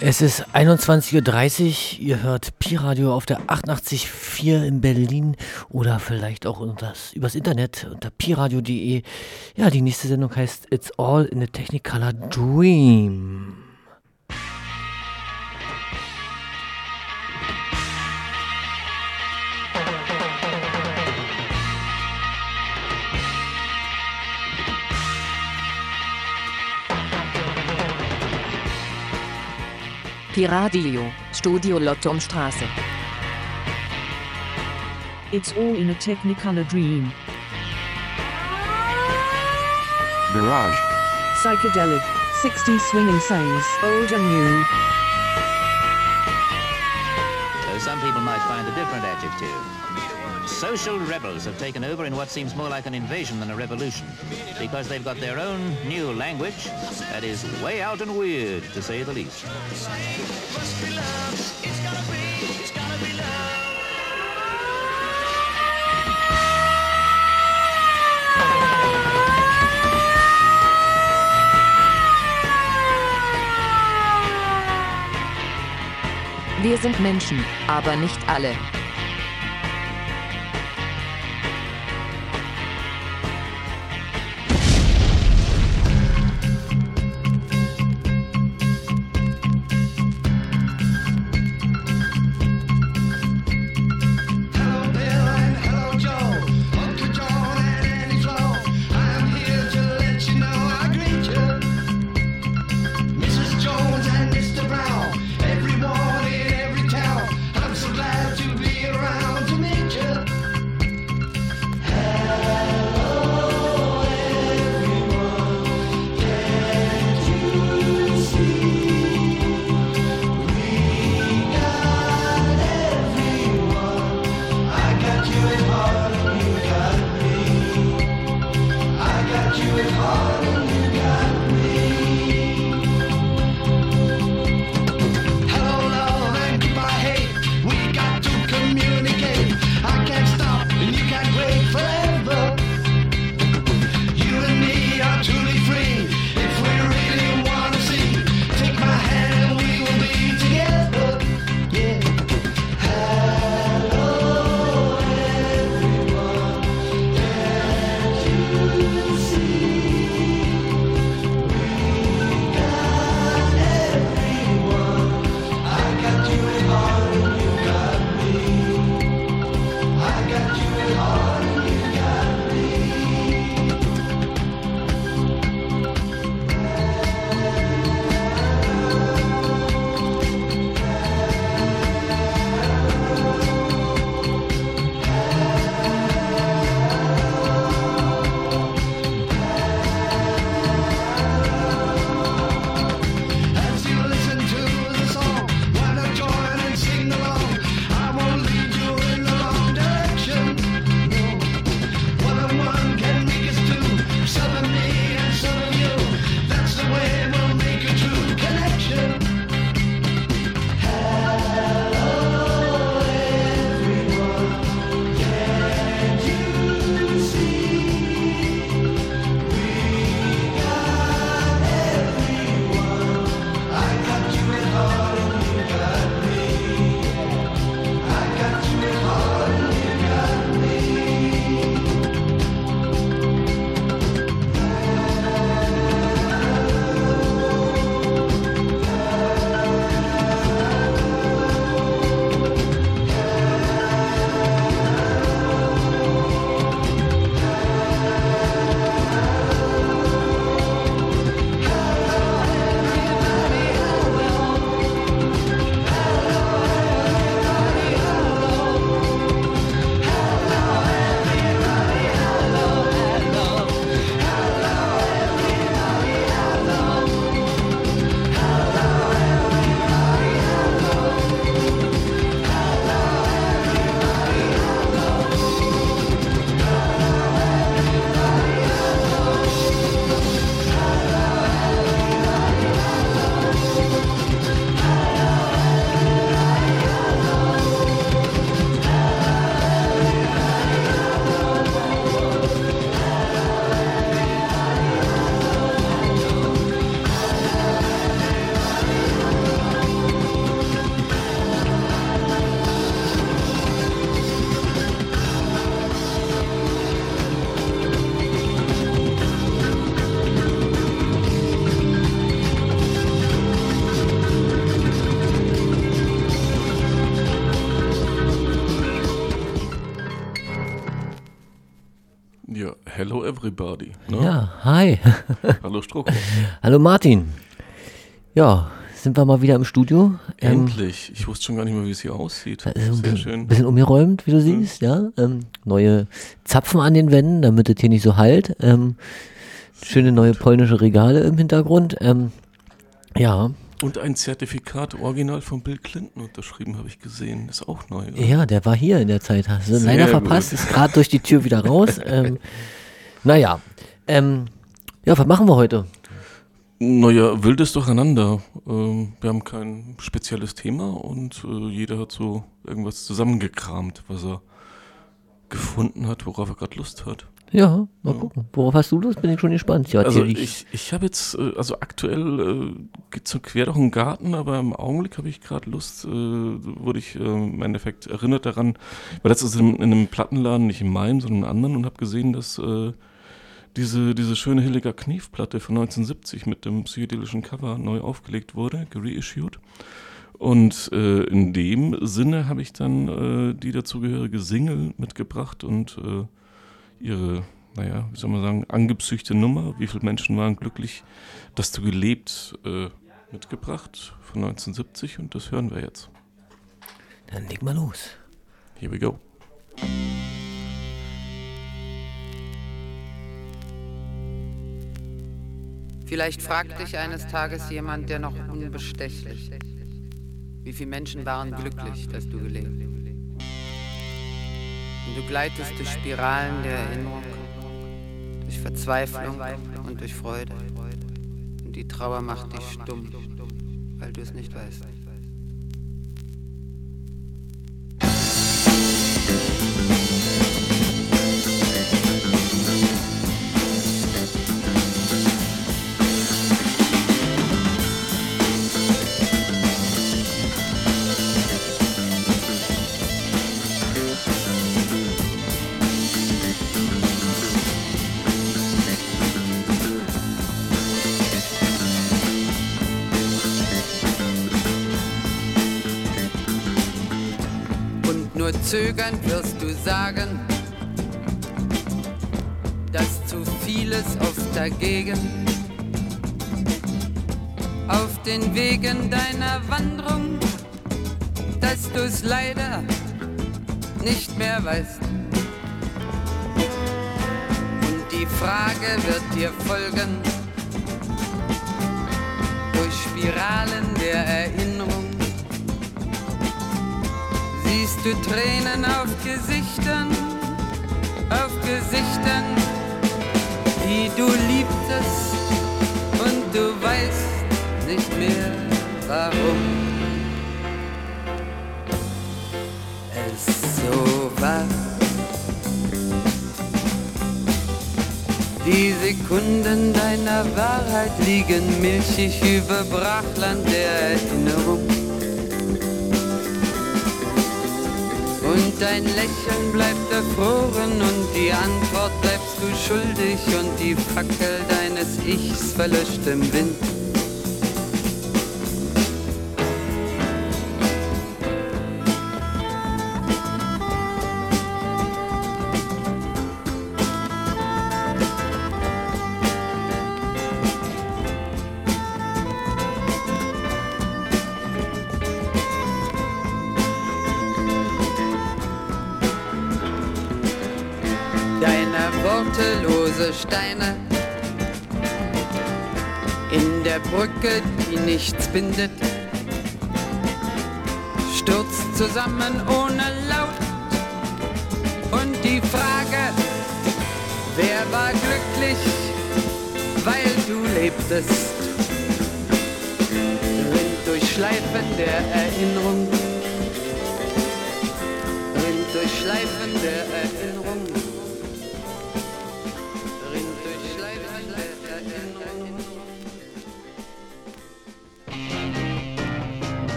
Es ist 21.30 Uhr, ihr hört Pi-Radio auf der 88.4 in Berlin oder vielleicht auch das, übers Internet unter piradio.de. Ja, die nächste Sendung heißt It's All in a Technicolor Dream. Piradio, Studio Lottumstraße. It's all in a technicolor dream. Mirage. Psychedelic, 60s swinging sounds, old and new. Though some people might find a different adjective. Social rebels have taken over in what seems more like an invasion than a revolution because they've got their own new language that is way out and weird, to say the least. Wir sind Menschen, aber nicht alle. Hallo Struck. Hallo Martin. Ja, sind wir mal wieder im Studio. Ähm, Endlich. Ich wusste schon gar nicht mehr, wie es hier aussieht. da ist so ein Sehr bisschen, schön. bisschen umgeräumt, wie du siehst, ja. Ähm, neue Zapfen an den Wänden, damit es hier nicht so halt. Ähm, schöne neue polnische Regale im Hintergrund. Ähm, ja, Und ein Zertifikat original von Bill Clinton unterschrieben, habe ich gesehen. Ist auch neu. oder? ja, der war hier in der Zeit. Hast du Sehr leider gut. verpasst, ist gerade durch die Tür wieder raus. Ähm, naja, ähm, ja, was machen wir heute? Naja, wildes Durcheinander. Ähm, wir haben kein spezielles Thema und äh, jeder hat so irgendwas zusammengekramt, was er gefunden hat, worauf er gerade Lust hat. Ja, mal gucken. Worauf hast du Lust? Bin ich schon gespannt. Ja, Also ich, ich habe jetzt, äh, also aktuell äh, geht so quer durch den Garten, aber im Augenblick habe ich gerade Lust, äh, wurde ich äh, im Endeffekt erinnert daran, weil das ist in, in einem Plattenladen, nicht in meinem, sondern in einem anderen und habe gesehen, dass äh, diese, diese schöne Hilliger Knef-Platte von 1970 mit dem psychedelischen Cover neu aufgelegt wurde, gereissued. Und äh, in dem Sinne habe ich dann äh, die dazugehörige Single mitgebracht und äh, ihre, naja, wie soll man sagen, angepsüchte Nummer, wie viele Menschen waren glücklich, dass du gelebt, äh, mitgebracht von 1970 und das hören wir jetzt. Dann leg mal los. Here we go. Vielleicht fragt dich eines Tages jemand, der noch unbestechlich. Wie viele Menschen waren glücklich, dass du gelebt? Und du gleitest durch Spiralen der Erinnerung, durch Verzweiflung und durch Freude. Und die Trauer macht dich stumm, weil du es nicht weißt. Zögernd wirst du sagen, dass zu vieles oft dagegen auf den Wegen deiner Wanderung, dass du es leider nicht mehr weißt. Und die Frage wird dir folgen durch Spiralen der Erinnerung siehst du Tränen auf Gesichtern, auf Gesichtern, die du liebtest und du weißt nicht mehr warum. Es so war. Die Sekunden deiner Wahrheit liegen milchig über Brachland der Erinnerung. Dein Lächeln bleibt erfroren und die Antwort bleibst du schuldig und die Fackel deines Ichs verlöscht im Wind. Nichts bindet, stürzt zusammen ohne Laut. Und die Frage, wer war glücklich, weil du lebtest, rinnt durch Schleifen der Erinnerung, rinnt durch Schleifen der Erinnerung.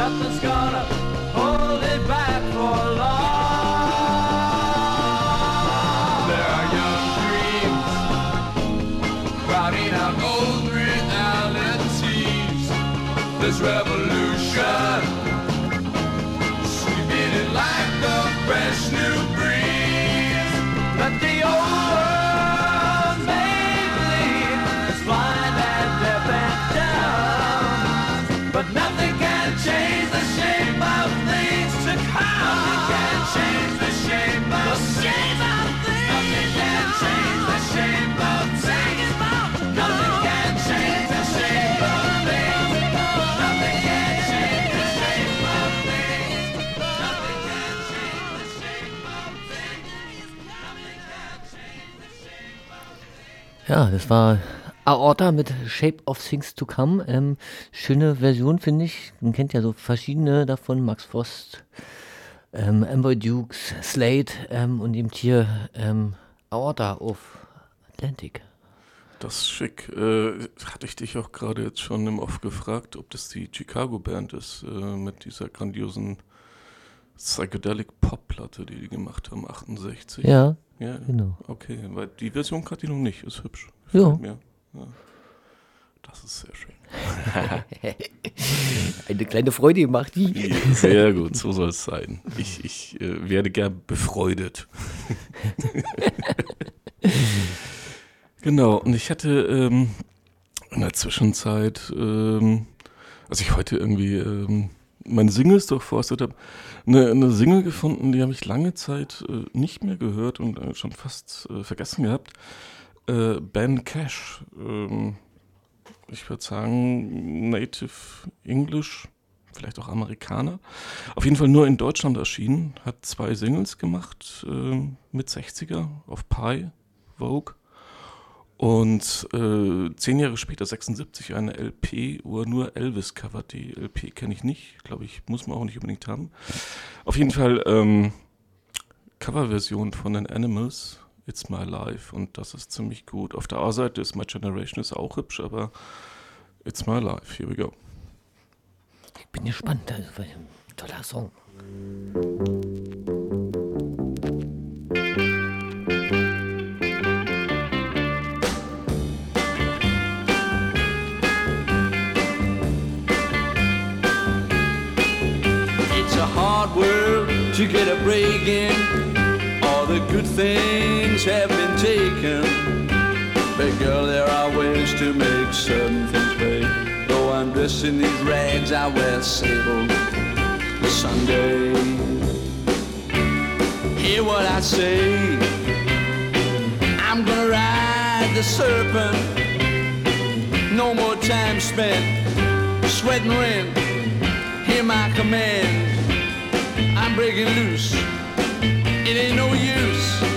Nothing's gonna Ja, das war Aorta mit Shape of Things to Come. Ähm, schöne Version, finde ich. Man kennt ja so verschiedene davon. Max Frost, ähm, Amber Dukes, Slade ähm, und eben hier ähm, Aorta auf Atlantic. Das ist schick. Äh, hatte ich dich auch gerade jetzt schon im Off gefragt, ob das die Chicago-Band ist, äh, mit dieser grandiosen Psychedelic Pop-Platte, die die gemacht haben, 68. Ja, Ja, genau. okay, weil die Version kannte ich noch nicht, ist hübsch. Ja. Ja. Das ist sehr schön. Eine kleine Freude gemacht, die. Ja, Sehr gut, so soll es sein. Ich, ich äh, werde gern befreudet. genau, und ich hatte ähm, in der Zwischenzeit, ähm, als ich heute irgendwie ähm, meine Singles durchforstet habe, eine, eine Single gefunden, die habe ich lange Zeit äh, nicht mehr gehört und äh, schon fast äh, vergessen gehabt. Äh, Ben Cash, ähm, ich würde sagen Native English, vielleicht auch Amerikaner. Auf jeden Fall nur in Deutschland erschienen, hat zwei Singles gemacht äh, mit 60er auf Pi, Vogue. Und äh, zehn Jahre später, 76, eine LP, wo er nur Elvis covert. Die LP kenne ich nicht, glaube ich, muss man auch nicht unbedingt haben. Auf jeden Fall ähm, Coverversion von den Animals, It's My Life. Und das ist ziemlich gut. Auf der A-Seite ist My Generation ist auch hübsch, aber It's My Life, here we go. Ich bin gespannt. Also, toller Song. Hard world to get a break in. All the good things have been taken. But girl, there are ways to make certain things pay. Though I'm dressed in these rags, I wear sable Sunday. Hear what I say. I'm gonna ride the serpent. No more time spent sweating rent hear my command. Breaking loose. It ain't no use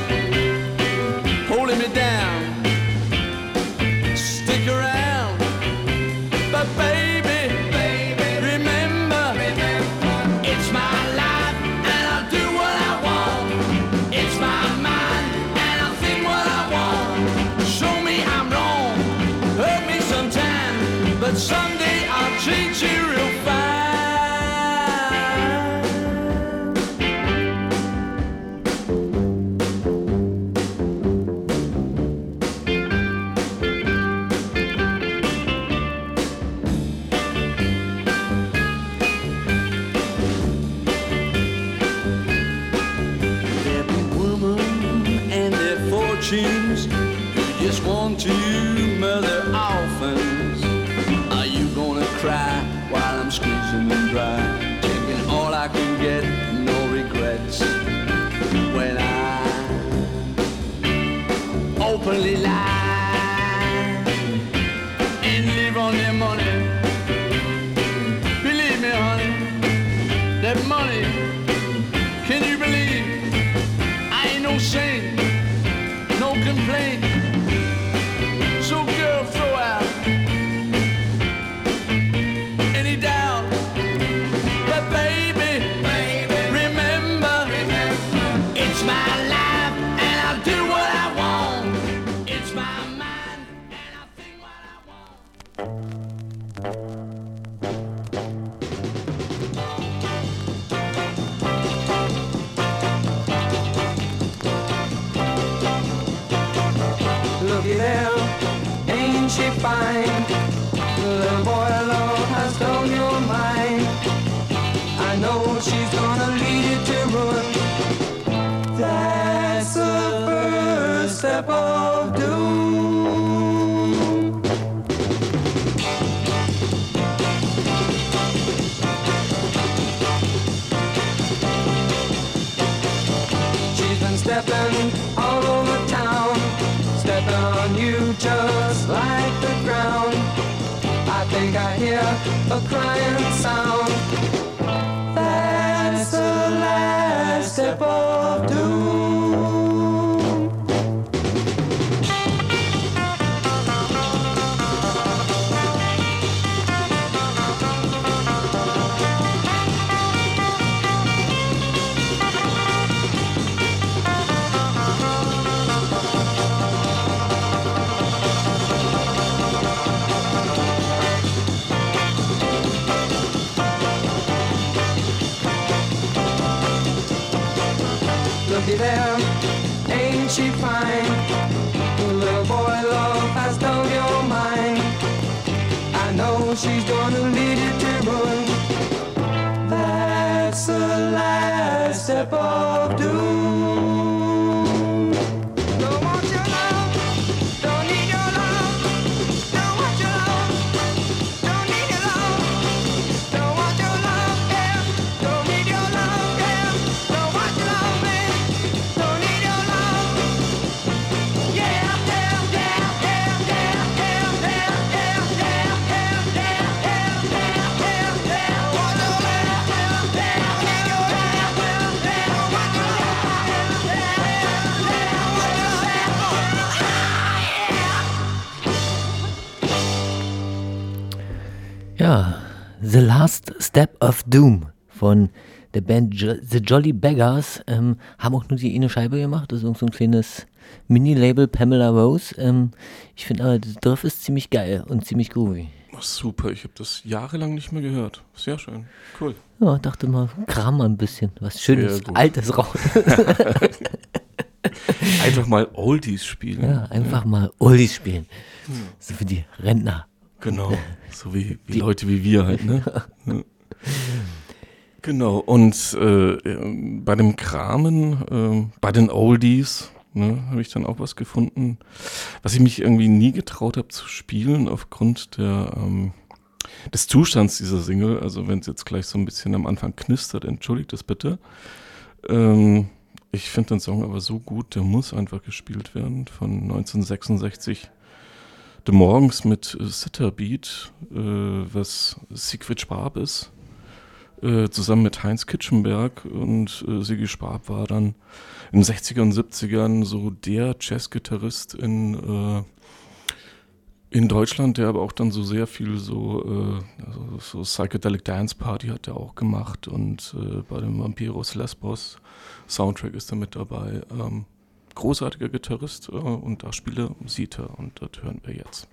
stepping all over town, stepping on you just like the ground. I think I hear a crying sound. That's the last step of step of Step of Doom von der Band Jo- The Jolly Beggars ähm, haben auch nur die eine Scheibe gemacht. Das ist so ein kleines Mini-Label Pamela Rose. Ähm, ich finde aber, das Driff ist ziemlich geil und ziemlich groovy. Oh, super, ich habe das jahrelang nicht mehr gehört. Sehr schön, cool. Ja, dachte mal, kram mal ein bisschen. Was Schönes. Altes raus. Einfach mal Oldies spielen. ja, einfach mal Oldies spielen. So für die Rentner. Genau, so wie, wie Leute wie wir halt, ne? Ja. Genau, und äh, bei dem Kramen, äh, bei den Oldies, ne, habe ich dann auch was gefunden, was ich mich irgendwie nie getraut habe zu spielen, aufgrund der, ähm, des Zustands dieser Single. Also wenn es jetzt gleich so ein bisschen am Anfang knistert, entschuldigt das bitte. Ähm, ich finde den Song aber so gut, der muss einfach gespielt werden, von 1966. The Morgens mit äh, Sitter Beat, äh, was Siegfried Schwab ist, äh, zusammen mit Heinz Kitschenberg und äh, Sigi Schwab war dann in den 60er und 70ern so der Jazzgitarrist in, äh, in Deutschland, der aber auch dann so sehr viel so, äh, also so Psychedelic Dance Party hat er auch gemacht und äh, bei dem Vampiros Lesbos Soundtrack ist er mit dabei. Ähm, großartiger Gitarrist und da spiele Sita und das hören wir jetzt.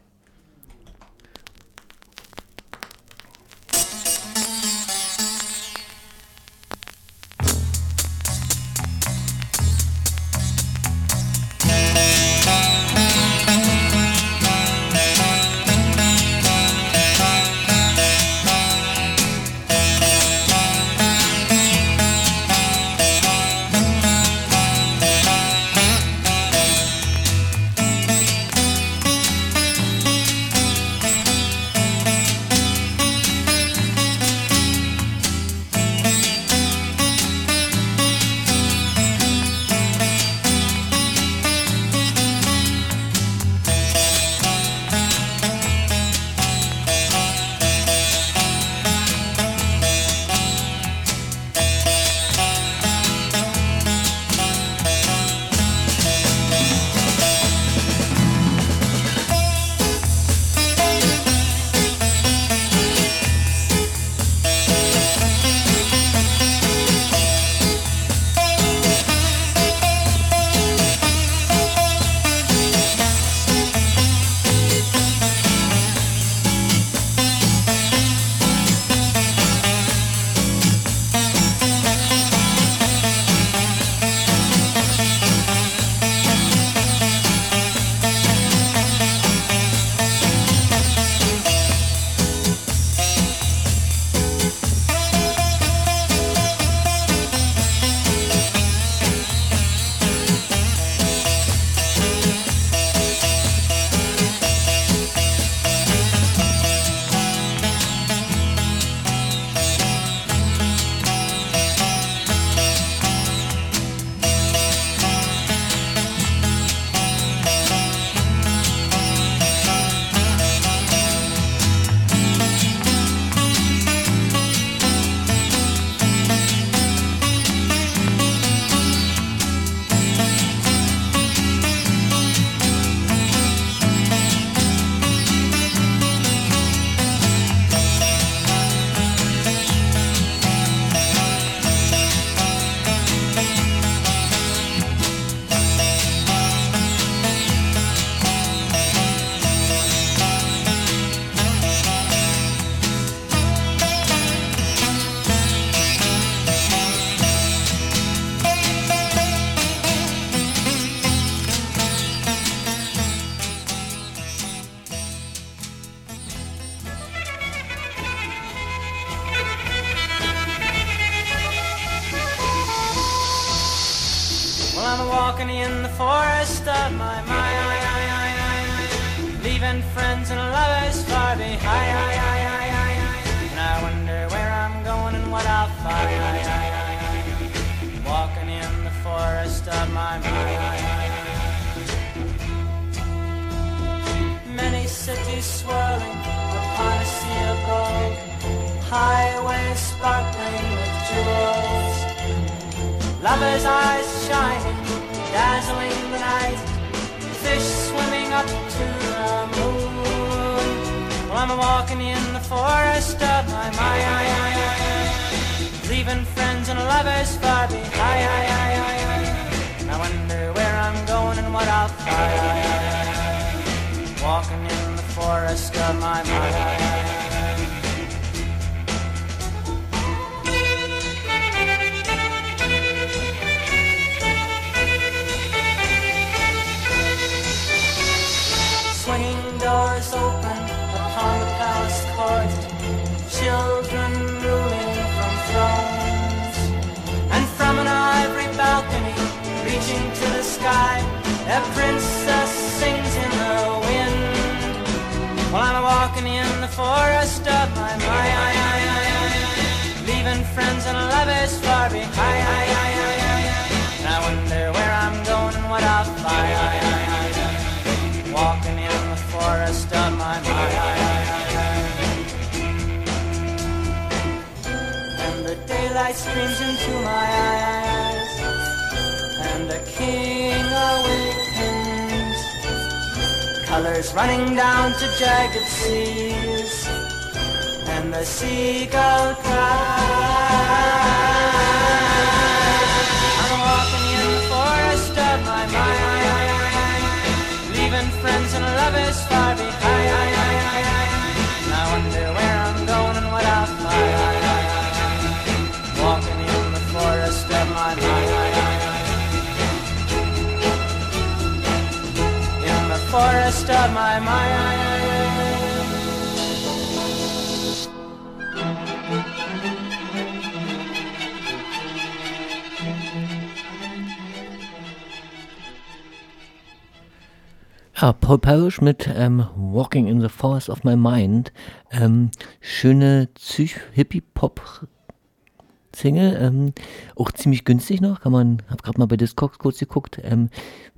Ja, Paul Parrish mit ähm, Walking in the Forest of My Mind. Ähm, schöne Psych-Hippie-Pop-Single. Ähm, auch ziemlich günstig noch. Kann man, hab gerade mal bei Discogs kurz geguckt. Ähm,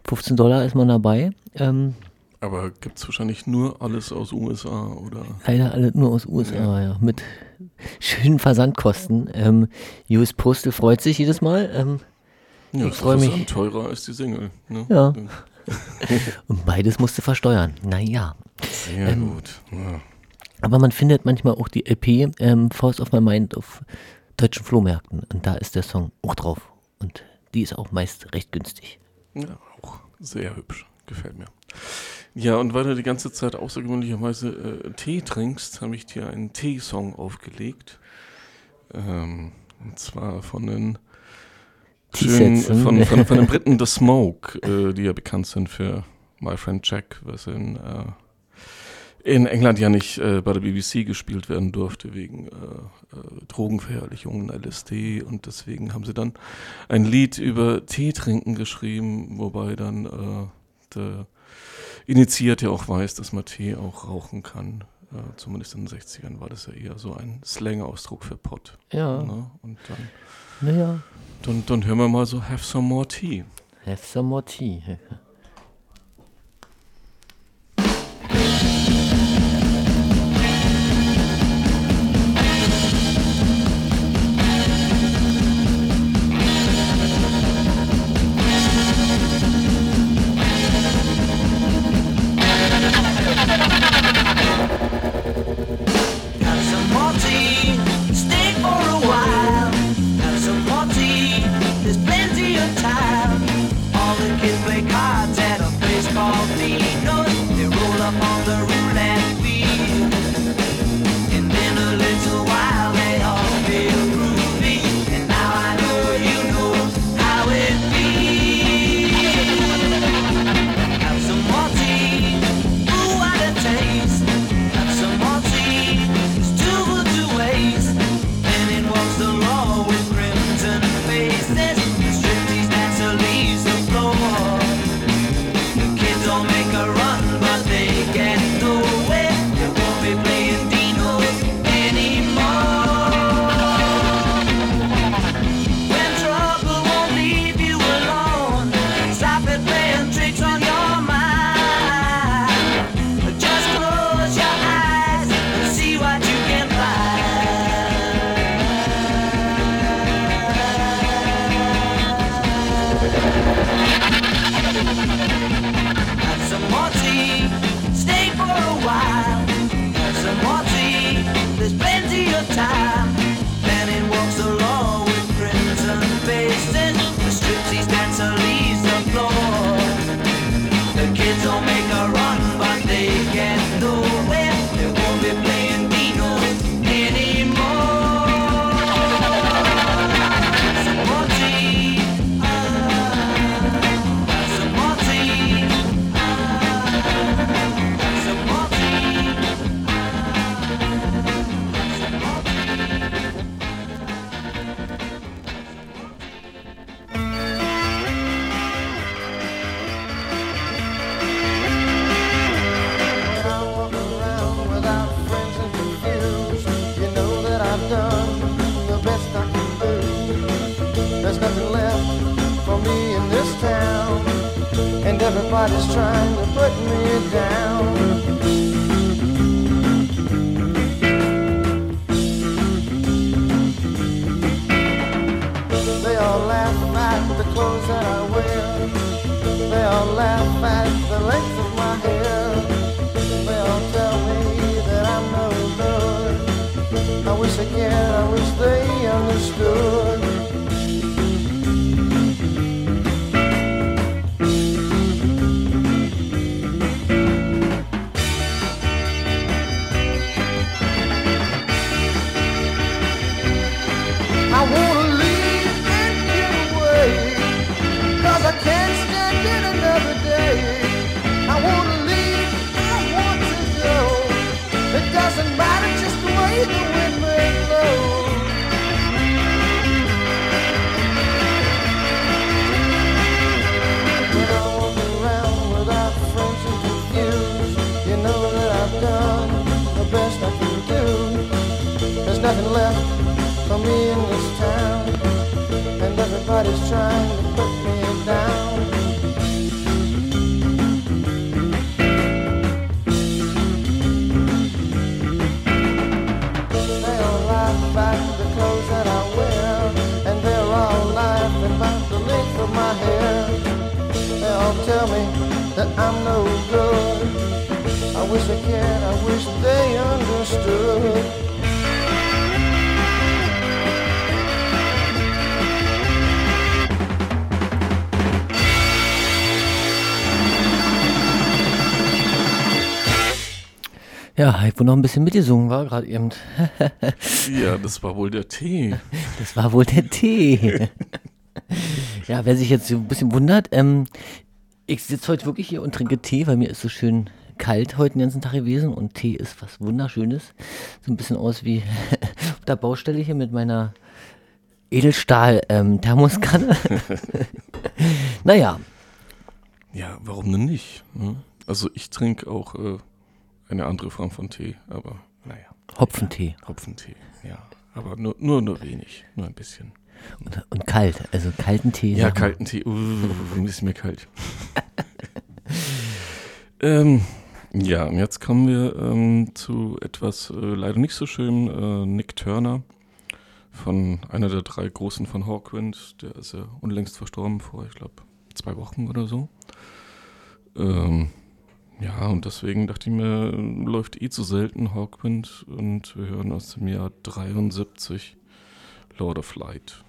15 Dollar ist man dabei. Ähm, Aber gibt es wahrscheinlich nur alles aus USA oder? leider alle nur aus USA, ja. Mit schönen Versandkosten. Ähm, US Postal freut sich jedes Mal. Ähm, Ja, ich ist freue mich. teurer als die Single. Ne? Ja. Und beides musste versteuern. Naja. Sehr Ähm, gut. Ja. Aber man findet manchmal auch die LP ähm, Force of My Mind auf deutschen Flohmärkten. Und da ist der Song auch drauf. Und die ist auch meist recht günstig. Ja, auch sehr hübsch. Gefällt mir. Ja, und weil du die ganze Zeit außergewöhnlicherweise äh, Tee trinkst, habe ich dir einen Tee-Song aufgelegt. Ähm, und zwar von den schönen, Teesätzen. von, von, von den Briten The Smoke, äh, die ja bekannt sind für My Friend Jack, was in, äh, in England ja nicht äh, bei der BBC gespielt werden durfte wegen äh, äh, Drogenverherrlichungen, LSD und deswegen haben sie dann ein Lied über Tee trinken geschrieben, wobei dann äh, der Initiierte auch weiß, dass man Tee auch rauchen kann. Zumindest in den 60ern war das ja eher so ein Slang-Ausdruck für Pott. Ja. Ne? Und dann, Naja, dann, dann hören wir mal so Have Some More Tea. have some more tea. everybody's trying to put me down. They all laugh at the clothes that I wear. They all laugh at the length of my hair. They all tell me that I'm no good. I wish again, I wish they understood. Left for me in this town, and everybody's trying to put me down. They all laugh at the clothes that I wear, and they're all laughing about the length of my hair. They all tell me that I'm no good. I wish I can, I wish they understood. Ja, ich wurde noch ein bisschen mitgesungen, war gerade eben. Ja, das war wohl der Tee. Das war wohl der Tee. ja, wer sich jetzt so ein bisschen wundert, ähm, ich sitze heute wirklich hier und trinke Tee, weil mir ist so schön kalt heute den ganzen Tag gewesen und Tee ist was Wunderschönes. So ein bisschen aus wie auf der Baustelle hier mit meiner Edelstahl-Thermoskanne. naja, Ja, warum denn nicht? ne? Also ich trinke auch äh, eine andere Form von Tee, aber naja. Hopfentee. Hopfentee, ja. Aber nur, nur, nur wenig, nur ein bisschen. Und, und kalt, also kalten Tee. Ja, kalten Tee. Uh, ist mir kalt. ähm, ja, und jetzt kommen wir ähm, zu etwas äh, leider nicht so schön. Äh, Nick Turner von einer der drei Großen von Hawkwind. Der ist ja unlängst verstorben vor, ich glaube, zwei Wochen oder so. Ähm, ja, und deswegen dachte ich mir, läuft eh zu selten Hawkwind und wir hören aus dem Jahr 73 Lord of Light.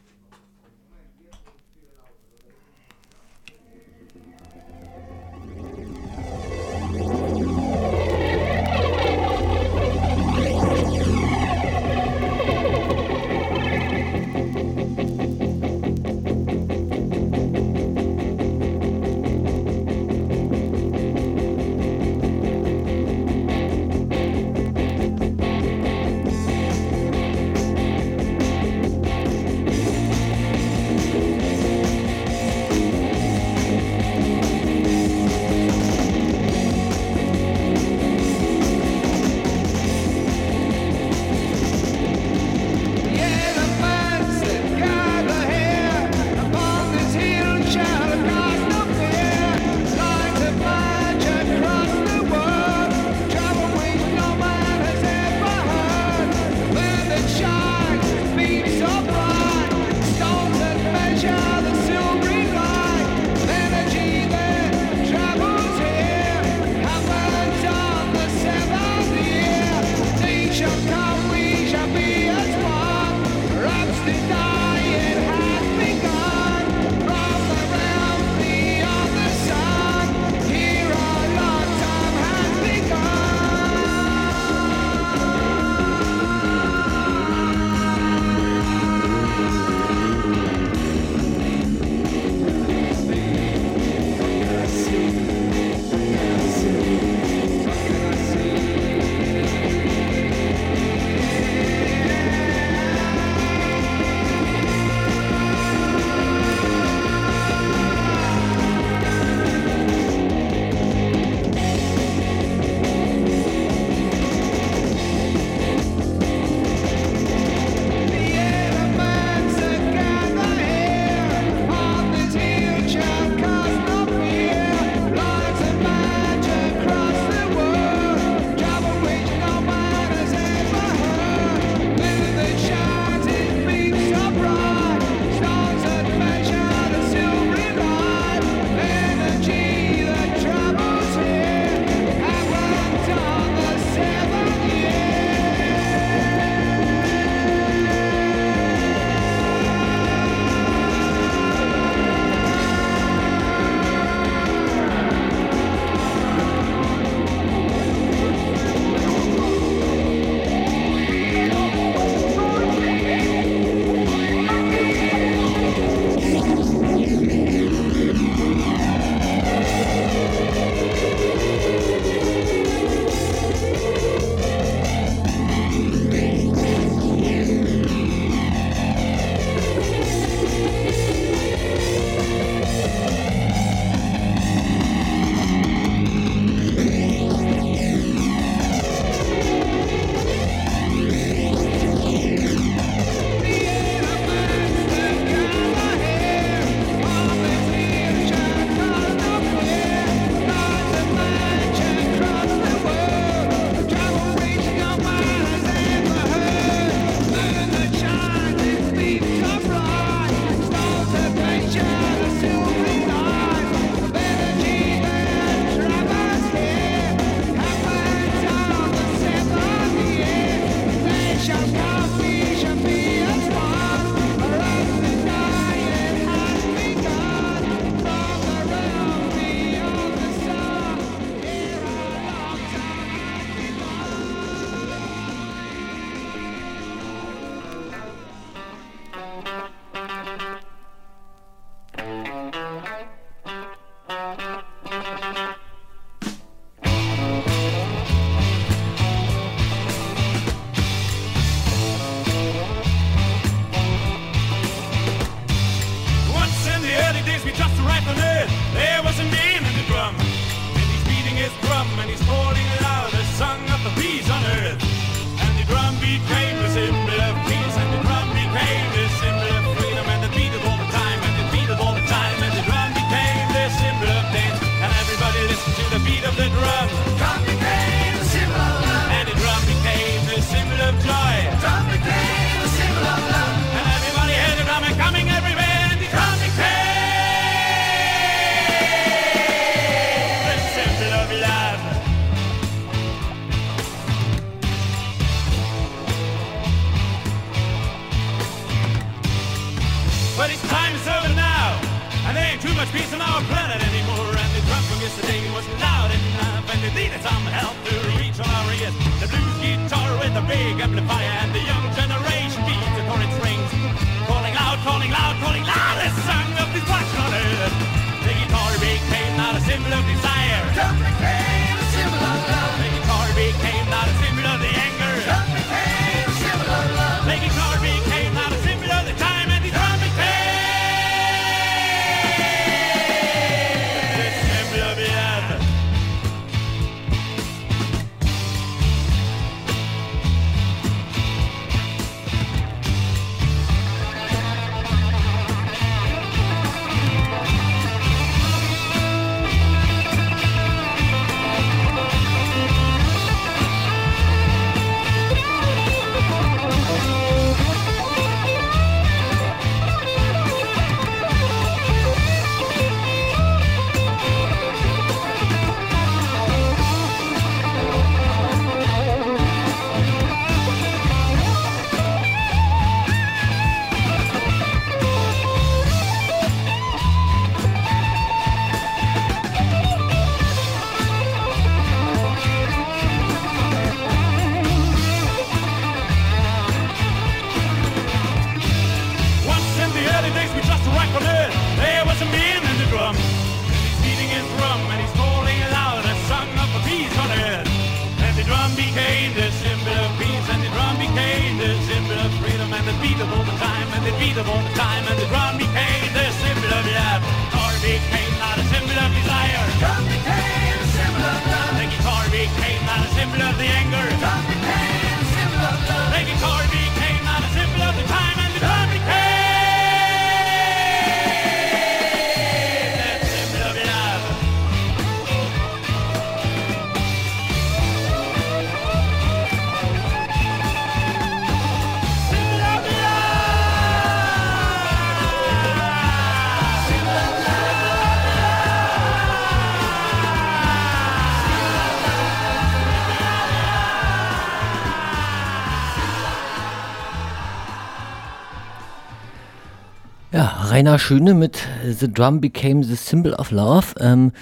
Rainer Schöne mit The Drum Became the Symbol of Love. Ähm,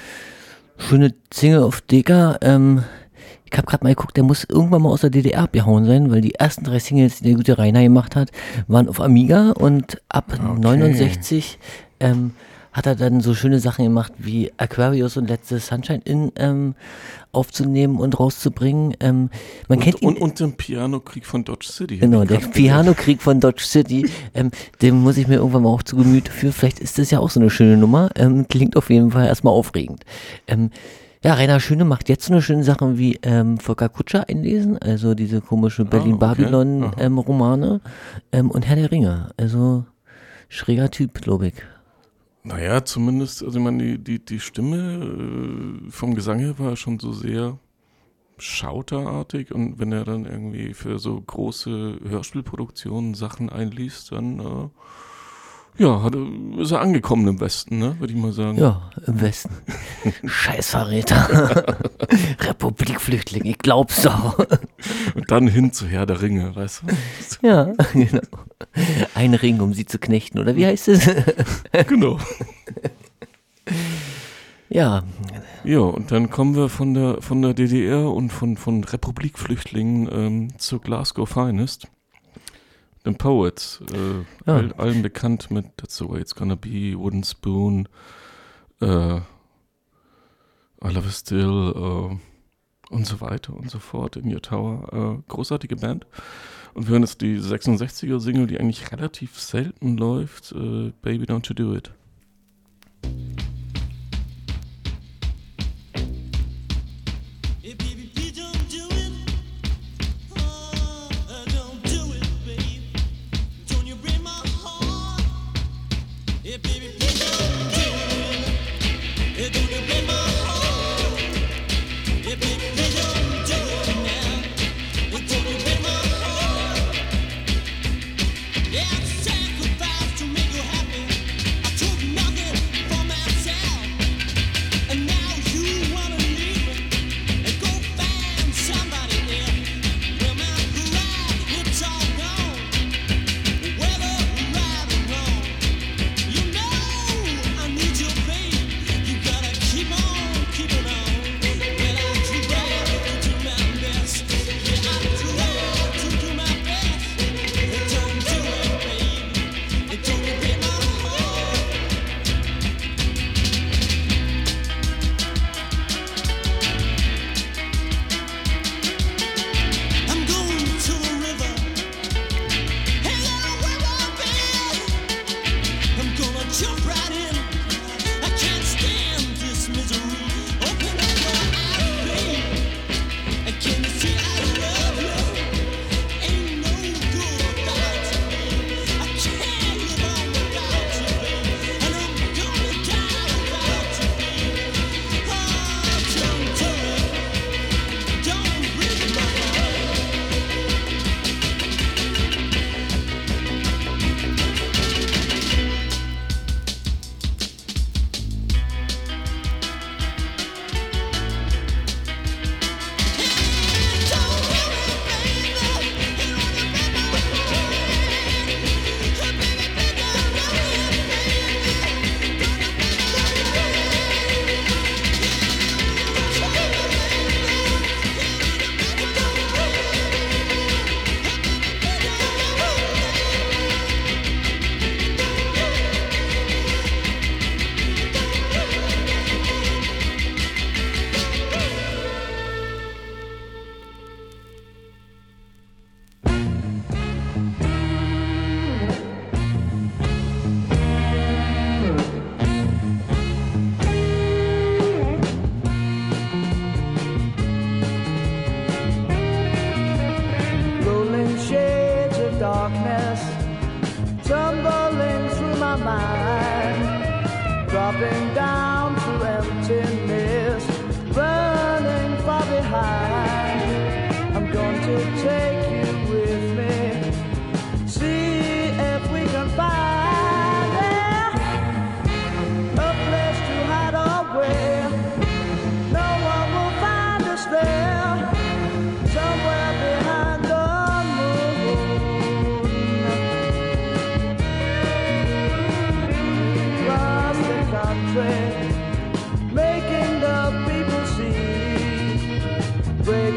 schöne Single auf Deka. Ähm, ich habe gerade mal geguckt, der muss irgendwann mal aus der DDR abgehauen sein, weil die ersten drei Singles, die der gute Rainer gemacht hat, waren auf Amiga und ab 69 ähm, hat er dann so schöne Sachen gemacht wie Aquarius und Letzte Sunshine in ähm, aufzunehmen und rauszubringen. Ähm, man Und, kennt ihn und, und den Pianokrieg von Dodge City. Genau, der Piano-Krieg von Dodge City, ähm, den muss ich mir irgendwann mal auch zu Gemüte führen. Vielleicht ist das ja auch so eine schöne Nummer. Ähm, klingt auf jeden Fall erstmal aufregend. Ähm, ja, Rainer Schöne macht jetzt so eine schöne Sache wie ähm, Volker Kutscher einlesen, also diese komische Ah, okay. Berlin-Babylon-Romane ähm, und Herr der Ringe. Also schräger Typ, glaube ich. Naja, zumindest, also ich meine, die, die, die Stimme äh, vom Gesang her war schon so sehr schauterartig und wenn er dann irgendwie für so große Hörspielproduktionen Sachen einliest, dann äh, ja, hat, er- ist er angekommen im Westen, ne, würde ich mal sagen. Ja, im Westen. Scheißverräter. Republikflüchtling, ich glaub's doch. Und dann hin zu Herr der Ringe, weißt du? Ja, genau. Ein Ring, um sie zu knechten, oder wie heißt es? genau. Ja, Ja, und dann kommen wir von der, von der DDR und von, von Republikflüchtlingen ähm, zur Glasgow Finest. Den Poets, äh, Ja. all, allen bekannt mit That's the way it's gonna be, Wooden Spoon, äh, I Love It Still äh, und so weiter und so fort in Your Tower. Äh, großartige Band. Und wir hören jetzt die 66er Single, die eigentlich relativ selten läuft, äh, Baby Don't You Do It.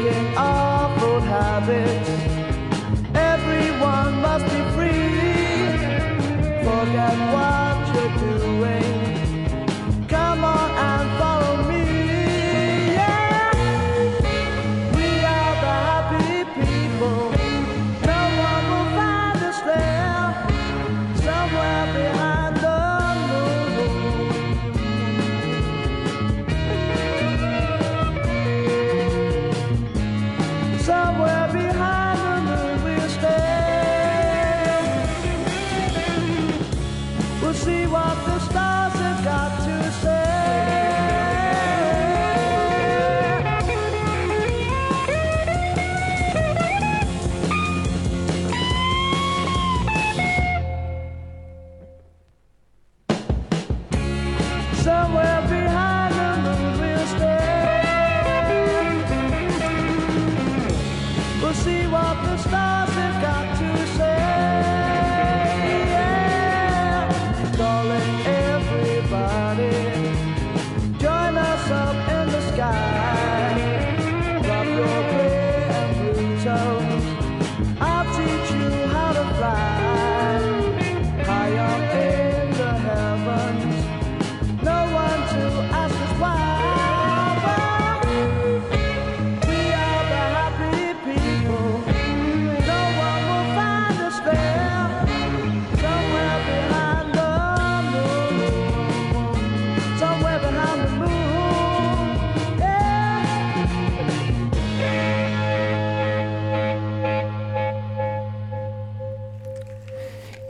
an awful habit.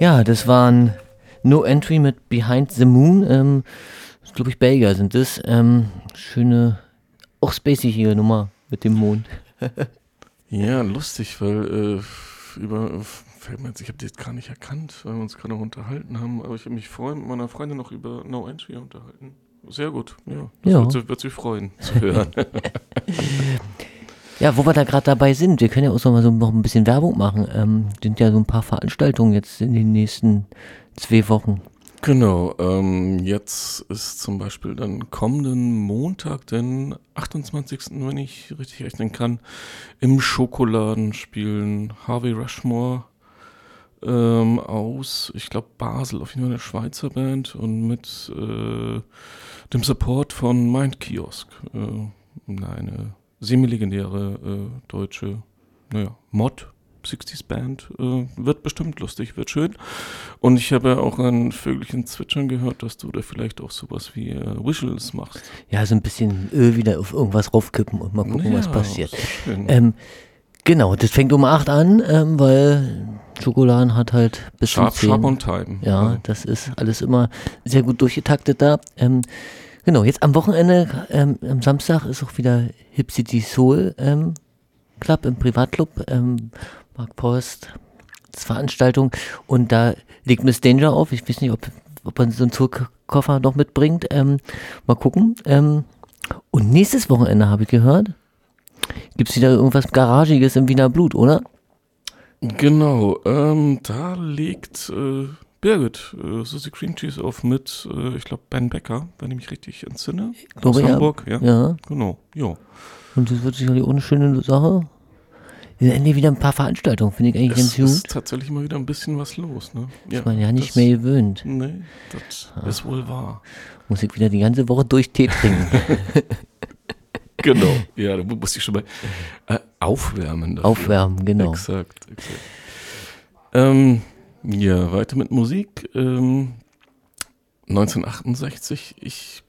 Ja, das waren No Entry mit Behind the Moon. Ähm, glaube ich, Belgier sind das. Ähm, schöne, auch spacige Nummer mit dem Mond. Ja, lustig, weil äh, über fällt mir jetzt, ich habe die jetzt gar nicht erkannt, weil wir uns gerade noch unterhalten haben, aber ich habe mich vorhin mit meiner Freundin noch über No Entry unterhalten. Sehr gut, ja. Das Ja. Wird, sie, wird sie freuen zu hören. Ja, wo wir da gerade dabei sind, wir können ja auch noch mal so noch ein bisschen Werbung machen. Ähm, sind ja so ein paar Veranstaltungen jetzt in den nächsten zwei Wochen. Genau, ähm, jetzt ist zum Beispiel dann kommenden Montag, den 28., wenn ich richtig rechnen kann, im Schokoladen spielen Harvey Rushmore ähm, aus, ich glaube Basel, auf jeden Fall eine Schweizer Band und mit äh, dem Support von Mind Kiosk, äh, eine semi-legendäre äh, deutsche, naja, Mod. 60s Band, äh, wird bestimmt lustig, wird schön. Und ich habe ja auch an Vögelchen zwitschern gehört, dass du da vielleicht auch sowas wie äh, Visuals machst. Ja, so ein bisschen Öl wieder auf irgendwas raufkippen und mal gucken, was Ja, passiert. Ähm, genau, das fängt um 8 an, ähm, weil Schokoladen hat halt bis Sharp, zum 10. sharp on time. Ja, Also. das ist alles immer sehr gut durchgetaktet da. Ähm, genau, jetzt am Wochenende, ähm, am Samstag ist auch wieder Hip City Soul ähm, Club im Privatclub. Ähm, Mark Post, Veranstaltung. Und da legt Miss Danger auf. Ich weiß nicht, ob, ob er so einen Zurückkoffer noch mitbringt. Ähm, mal gucken. Ähm, und nächstes Wochenende habe ich gehört, gibt es wieder irgendwas Garagiges im Wiener Blut, oder? Genau, ähm, da legt äh, Birgit äh, Susie Cream Cheese auf mit, äh, ich glaube, Ben Becker, wenn ich mich richtig entsinne. Aus glaube, ja. Hamburg, ja. Ja. Genau, jo. Und das wird sicherlich auch eine schöne Sache. Wir endlich wieder ein paar Veranstaltungen, finde ich eigentlich Es ganz ist gut. tatsächlich mal wieder ein bisschen was los, ne? Ist man ja nicht das- mehr gewöhnt. Nee, das Ah. ist wohl wahr. Muss ich wieder die ganze Woche durch Tee trinken. Genau, ja, da musste ich schon mal äh, aufwärmen. Dafür. Aufwärmen, genau. Exakt, exakt. Ähm, ja, weiter mit Musik. Ähm, 1968, ich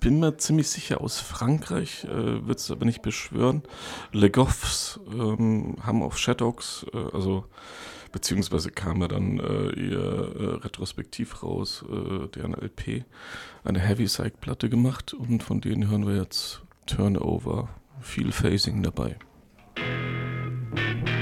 bin mir ziemlich sicher aus Frankreich, äh, würde es aber nicht beschwören. Le Goffs ähm, haben auf Shadows, äh, also beziehungsweise kam ja dann äh, ihr äh, Retrospektiv raus, äh, deren LP, eine Heavy Psych Platte gemacht und von denen hören wir jetzt Turnover, viel Phasing dabei. Musik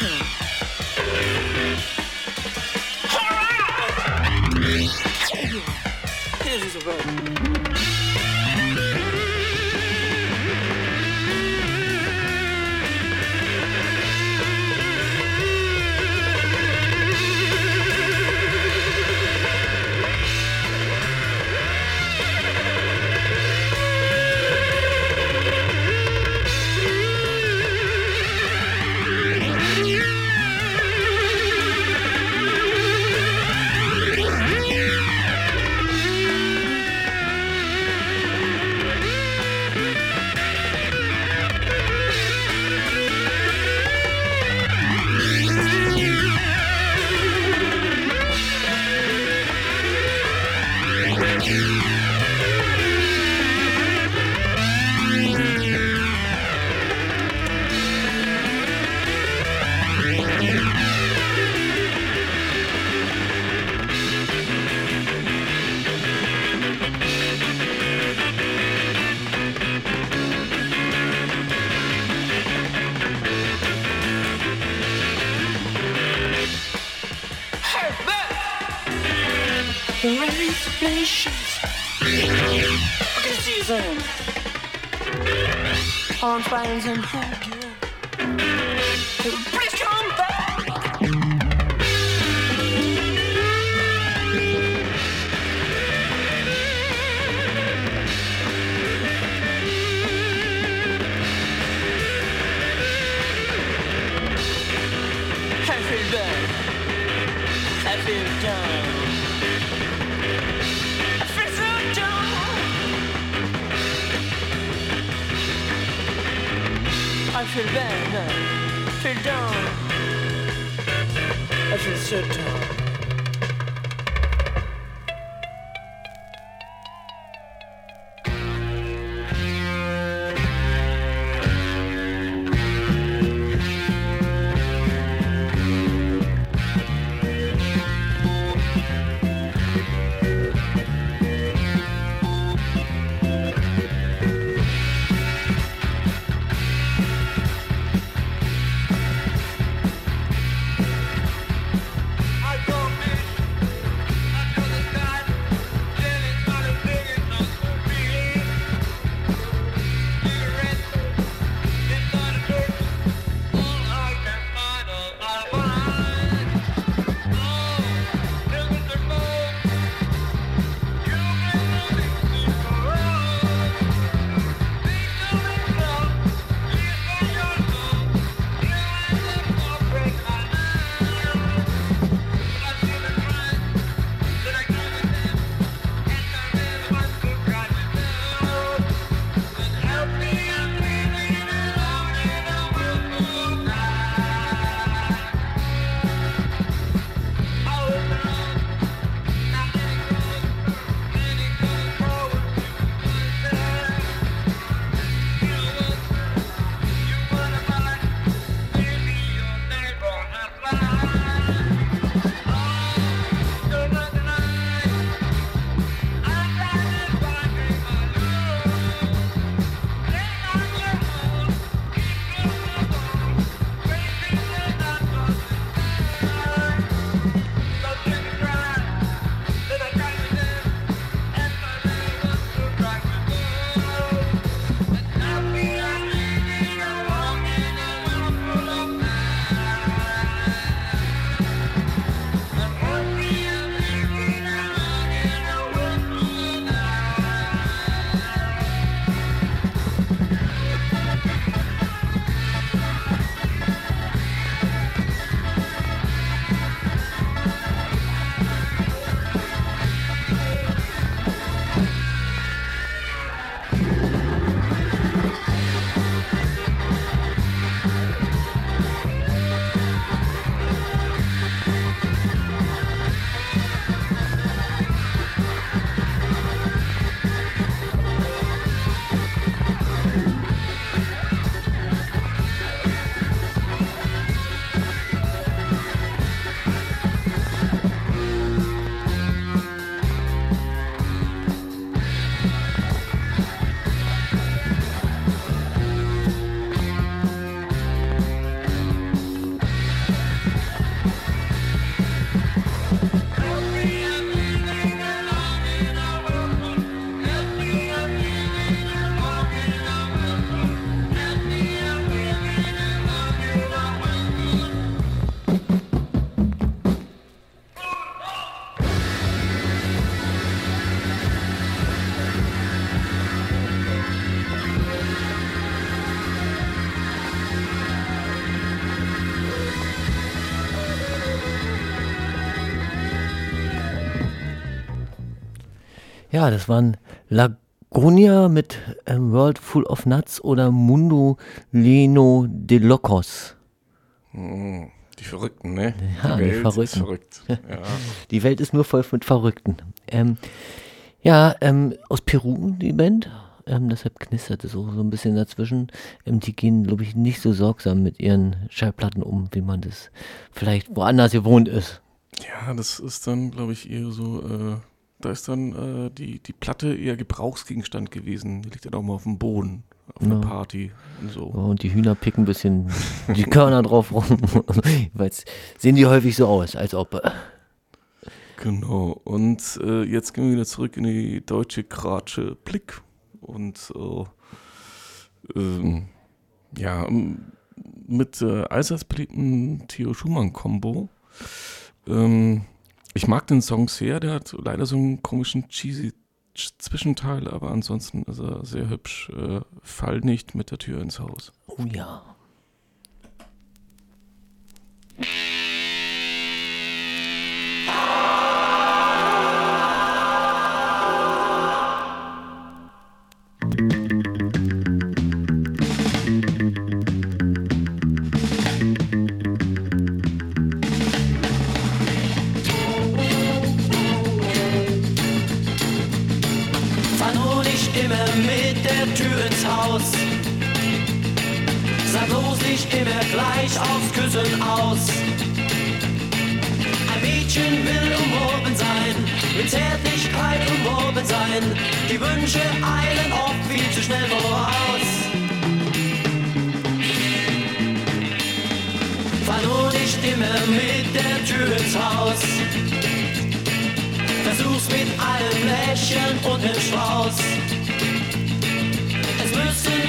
Hotel. Das waren Lagonia mit ähm, World Full of Nuts oder Mundo Leno de Locos. Hm, Die Verrückten, ne? Ja, die die Welt Verrückten. ist verrückt. Ja. Die Welt ist nur voll mit Verrückten. Ähm, ja, ähm, aus Peru, die Band. Ähm, deshalb knistert es so, so ein bisschen dazwischen. Ähm, die gehen, glaube ich, nicht so sorgsam mit ihren Schallplatten um, wie man das vielleicht woanders gewohnt ist. Ja, das ist dann, glaube ich, eher so, äh, da ist dann äh, die, die Platte eher Gebrauchsgegenstand gewesen. Die liegt dann auch mal auf dem Boden, auf einer Ja. Party und so. Ja, Und die Hühner picken ein bisschen die Körner drauf rum. Weil sehen die häufig so aus, als ob. Genau. Und äh, jetzt gehen wir wieder zurück in die deutsche Kratsche Blick. Und äh, ähm, ja, mit äh, beliebten Theo Schumann-Kombo. Ähm, ich mag den Song sehr, der hat leider so einen komischen cheesy Ch- Zwischenteil, aber ansonsten ist er sehr hübsch. Äh, Fall nicht mit der Tür ins Haus. Oh ja. Fahr immer gleich aufs Küssen aus. Ein Mädchen will umworben sein, mit Zärtlichkeit umworben sein. Die Wünsche eilen oft viel zu schnell voraus. Fahr nur nicht immer mit der Tür ins Haus. Versuch's mit einem Lächeln und dem Strauß.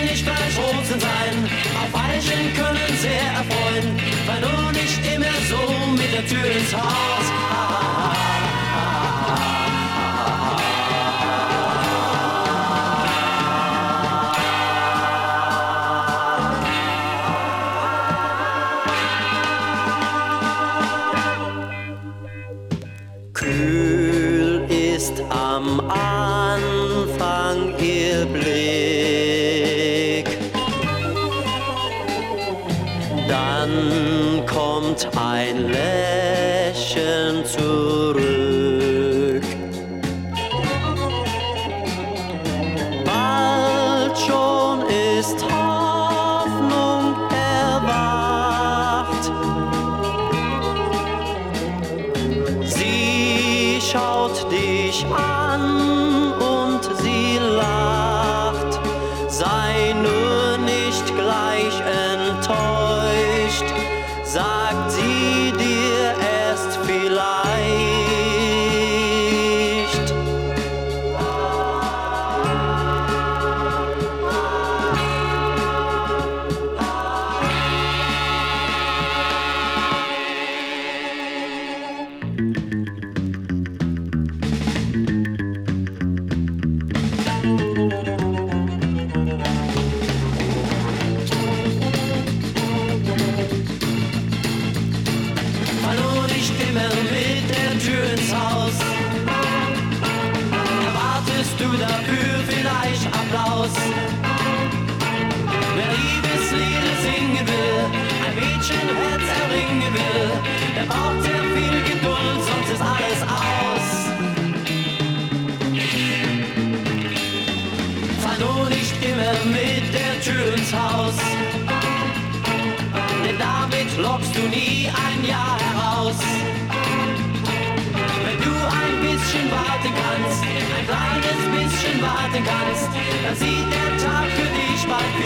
Nicht Rosen sein, auch Veilchen können sehr erfreuen. Weil nur nicht immer so mit der Tür ins Haus. Kühl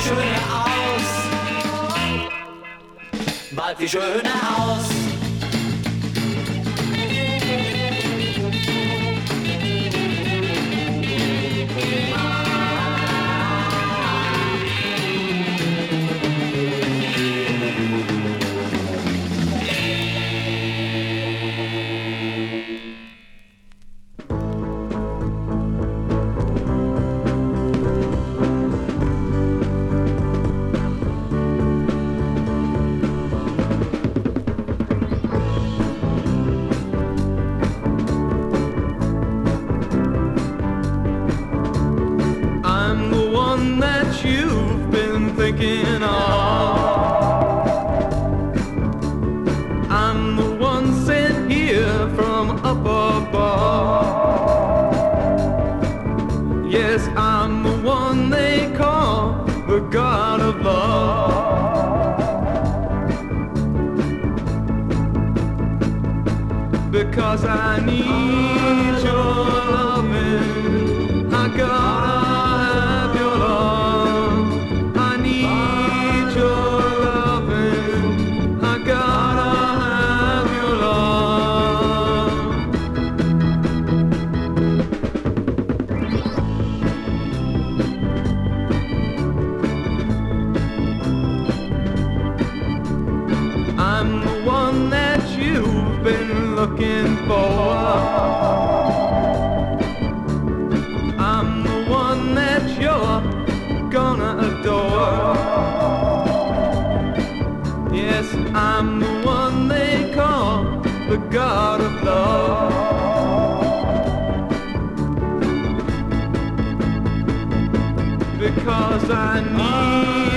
schöner aus. Bald wie schöner aus. Above. God of love. Because I need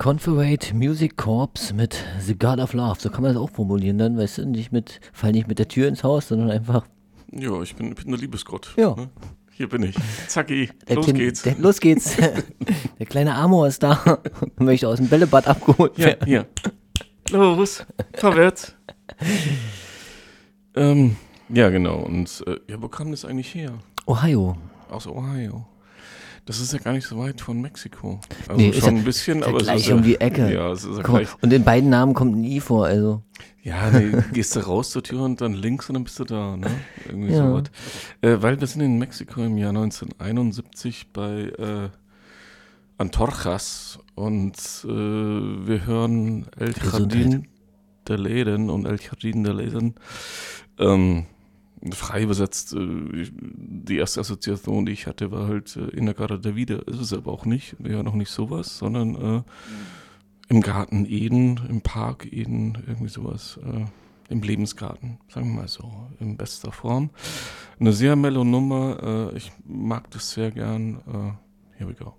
Confederate Music Corps mit The God of Love. So kann man das auch formulieren dann, weißt du, nicht mit, fall nicht mit der Tür ins Haus, sondern einfach. Ja, ich bin, bin der Liebesgott. Ja. ne? Hier bin ich. Zacki, Der los geht's. Der, los geht's. der kleine Amor ist da möchte aus dem Bällebad abgeholt Ja, werden. hier. Los, vorwärts. ähm, ja, genau. Und äh, ja, wo kam das eigentlich her? Ohio. Aus Ohio. Das ist ja gar nicht so weit von Mexiko. Also Nee, ist schon ja- ein bisschen, ist ja aber es gleich ist ja, um die Ecke. Ja, es ist ja mal, gleich. Und in beiden Namen kommt ein I vor, also. Ja, nee, gehst du raus zur Tür und dann links und dann bist du da, ne? Irgendwie Ja. sowas. Äh, weil wir sind in Mexiko im Jahr 1971 bei äh, Antorchas und äh, wir hören El Gesundheit. Jardín de Leden und El Jardín de Leden. Ähm, frei übersetzt, äh, die erste Assoziation, die ich hatte, war halt äh, in der Garde der Wieder. Ist es aber auch nicht. Hören auch nicht sowas, sondern äh, im Garten Eden, im Park Eden, irgendwie sowas. Äh, Im Lebensgarten, sagen wir mal so, in bester Form. Eine sehr mellow Nummer. Äh, ich mag das sehr gern. Äh, here we go.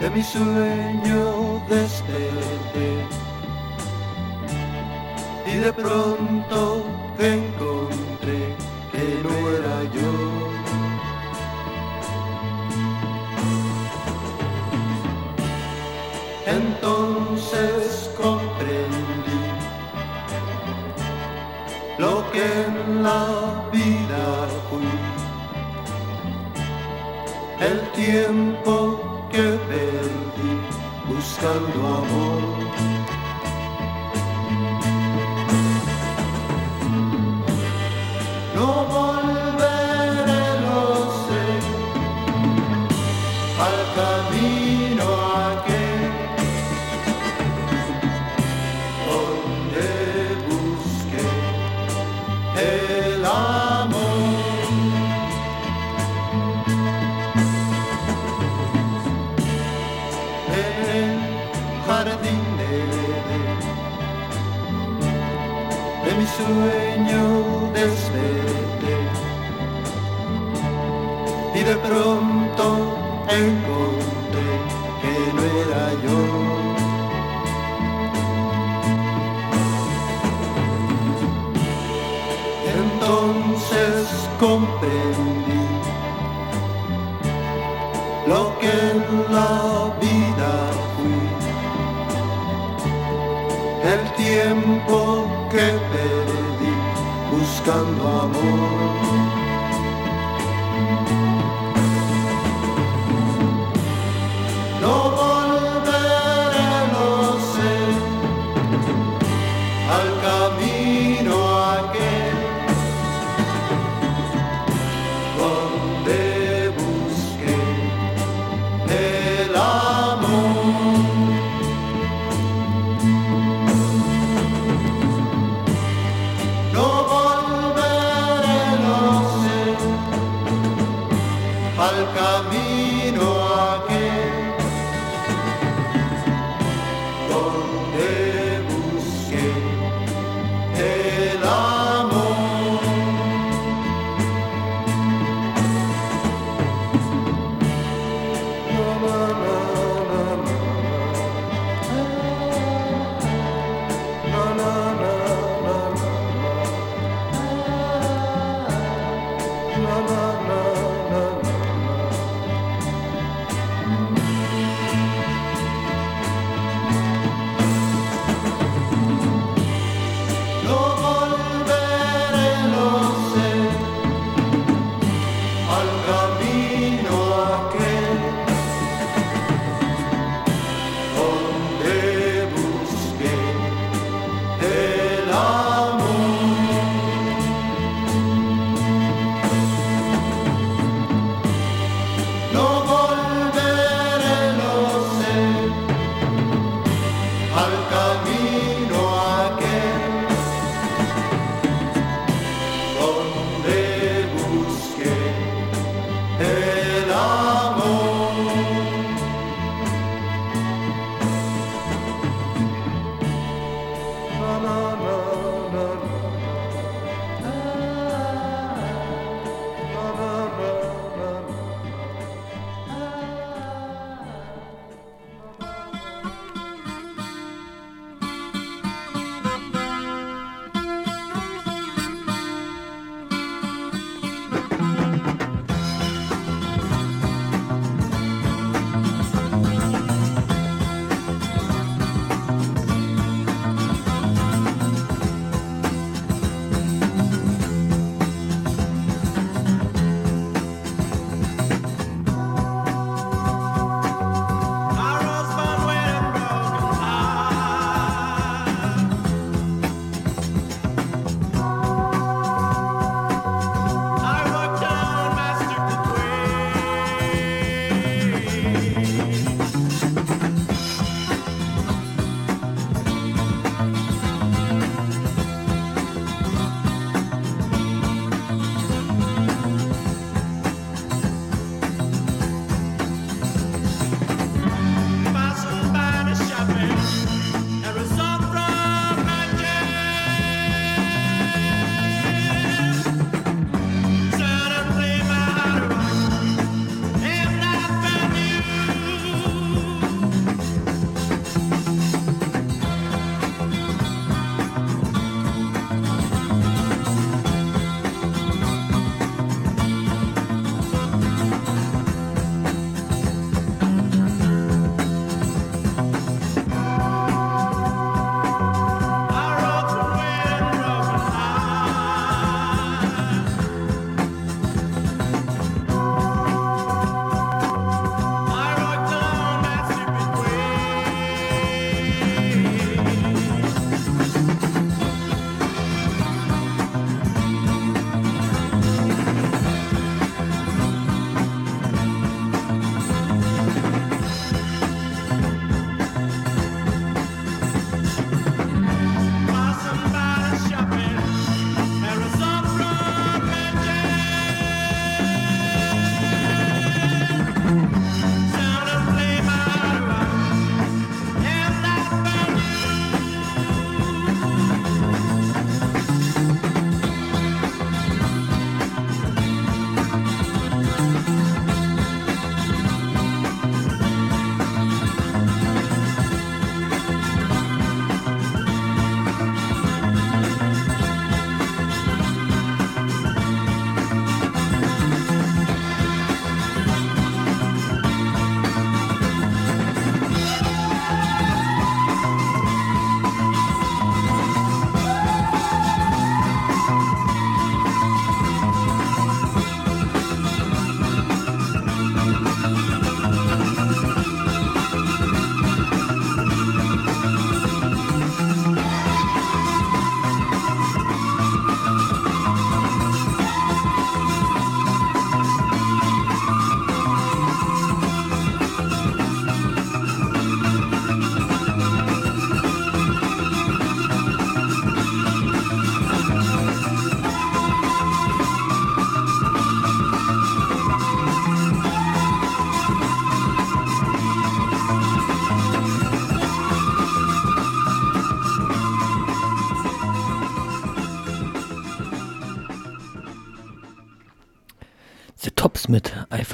De mi sueño desperté y de pronto encontré que no era yo. Entonces comprendí lo que en la vida fui, el tiempo buscando amor. Pronto encontré que no era yo. Entonces comprendí lo que en la vida fui, el tiempo que perdí buscando amor.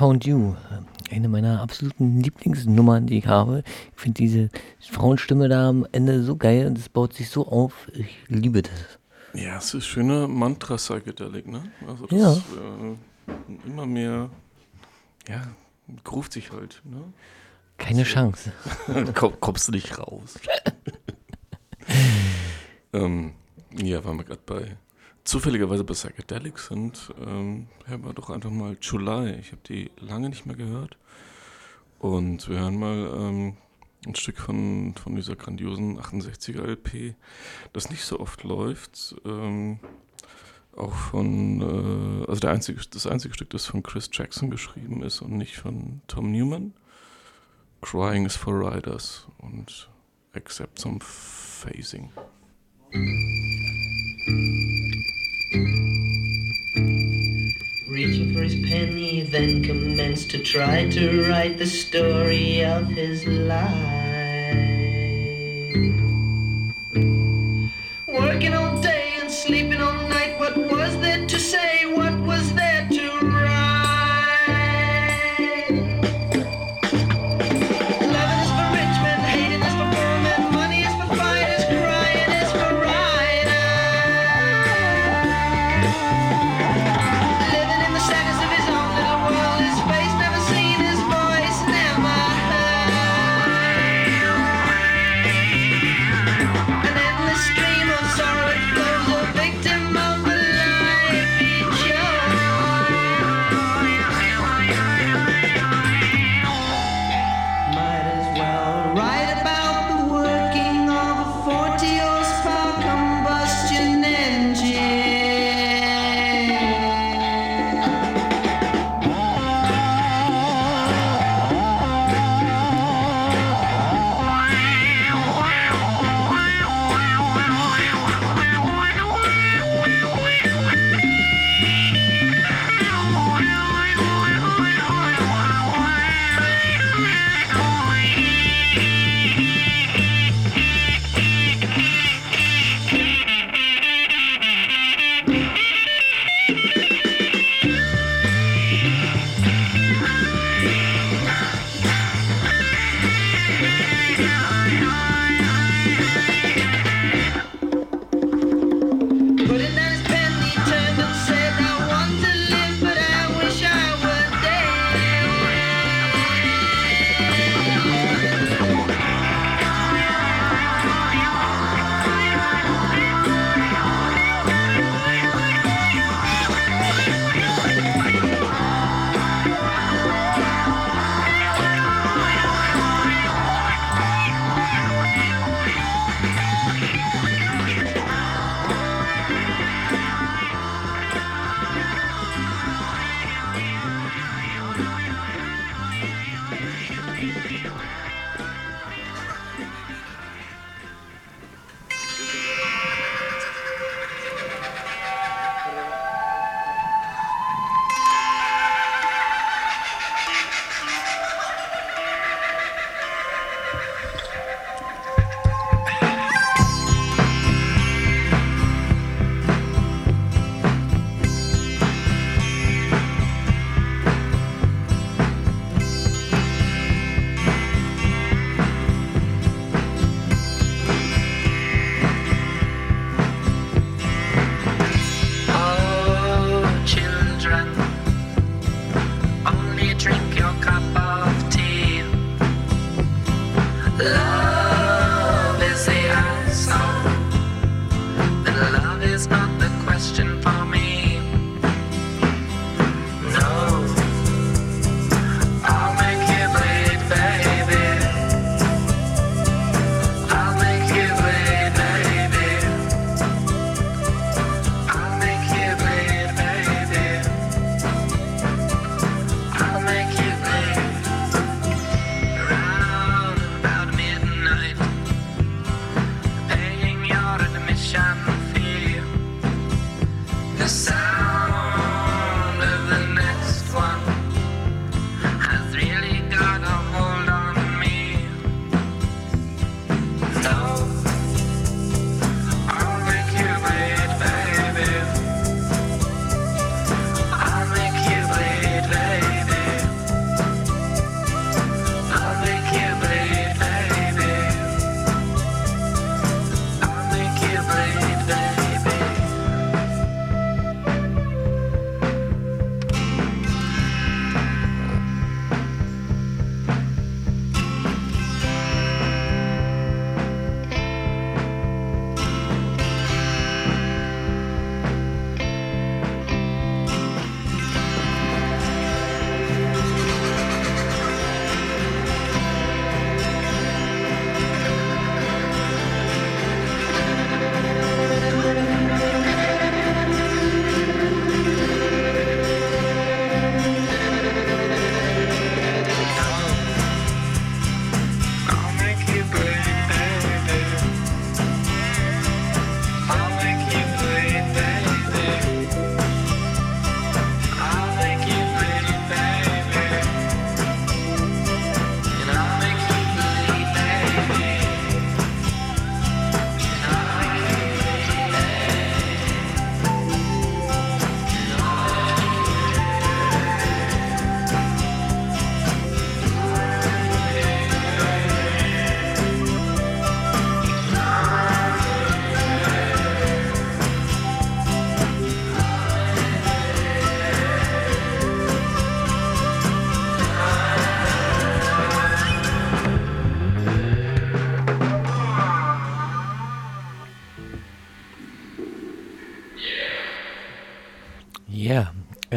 Found You. Eine meiner absoluten Lieblingsnummern, die ich habe. Ich finde diese Frauenstimme da am Ende so geil und es baut sich so auf. Ich liebe das. Ja, es ist schöner Mantra-Psychedelic, ne? Also das Ja. äh, immer mehr, ja, ruft sich halt, ne? Keine Chance. Komm, kommst du nicht raus. ähm, ja, waren wir gerade bei, zufälligerweise bei Psychedelics sind, ähm, hören wir doch einfach mal July. Ich habe die lange nicht mehr gehört. Und wir hören mal ähm, ein Stück von, von dieser grandiosen 68er LP, das nicht so oft läuft. Ähm, auch von, äh, also der einzige, das einzige Stück, das von Chris Jackson geschrieben ist und nicht von Tom Newman. Crying is for Riders und Accept some Phasing. Reaching for his pen, he then commenced to try to write the story of his life. Working all day and sleeping all night,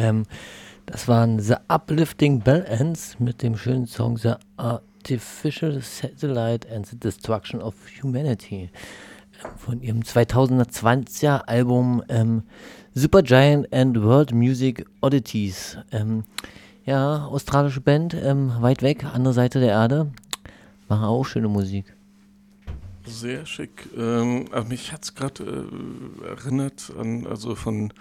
Ähm, das waren The Uplifting Bell Ends mit dem schönen Song The Artificial Satellite and the Destruction of Humanity ähm, von ihrem 2020er Album ähm, Supergiant and World Music Oddities. Ähm, ja, australische Band, ähm, weit weg, andere Seite der Erde, machen auch schöne Musik. Sehr schick. Ähm, mich hat es gerade äh, erinnert an, also von,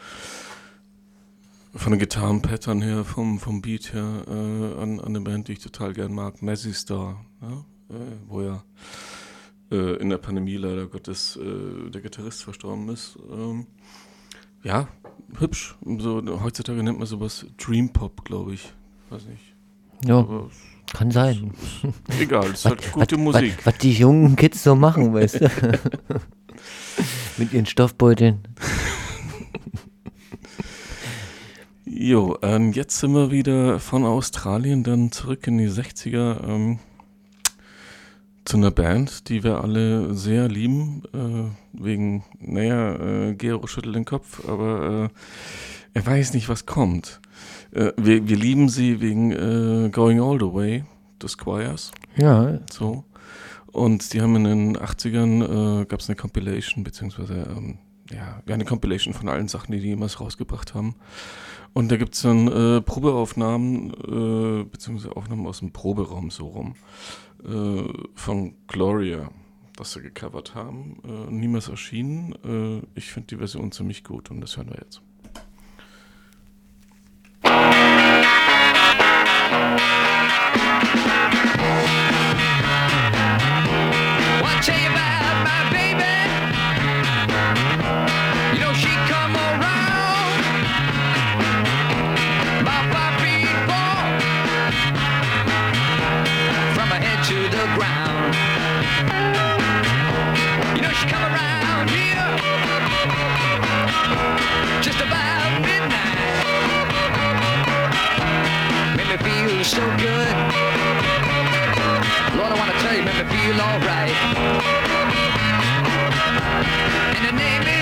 von den Gitarrenpattern her, vom, vom Beat her, äh, an, an eine Band, die ich total gern mag, Mazzy Star, ja? äh, wo ja äh, in der Pandemie leider Gottes äh, der Gitarrist verstorben ist. Ähm, ja, hübsch. So, heutzutage nennt man sowas Dream Pop, glaube ich. Weiß nicht. Ja, Aber kann sein. Egal, es ist halt gute was- Musik. Was, was die jungen Kids so machen, weißt du? Mit ihren Stoffbeuteln. Jo, ähm, jetzt sind wir wieder von Australien dann zurück in die 60er ähm, zu einer Band, die wir alle sehr lieben, äh, wegen, naja, äh, Gero schüttelt den Kopf, aber äh, er weiß nicht, was kommt. Äh, wir, wir lieben sie wegen äh, Going All the Way, The Squires. Ja. So. Und die haben in den 80ern, äh, gab es eine Compilation, beziehungsweise, ähm, ja, ja, eine Compilation von allen Sachen, die die jemals rausgebracht haben. Und da gibt es dann äh, Probeaufnahmen, äh, beziehungsweise Aufnahmen aus dem Proberaum so rum, äh, von Gloria, das sie gecovert haben. Äh, niemals erschienen. Äh, ich finde die Version ziemlich gut und das hören wir jetzt. So good. Lord, I wanna tell you, made me feel alright. And the name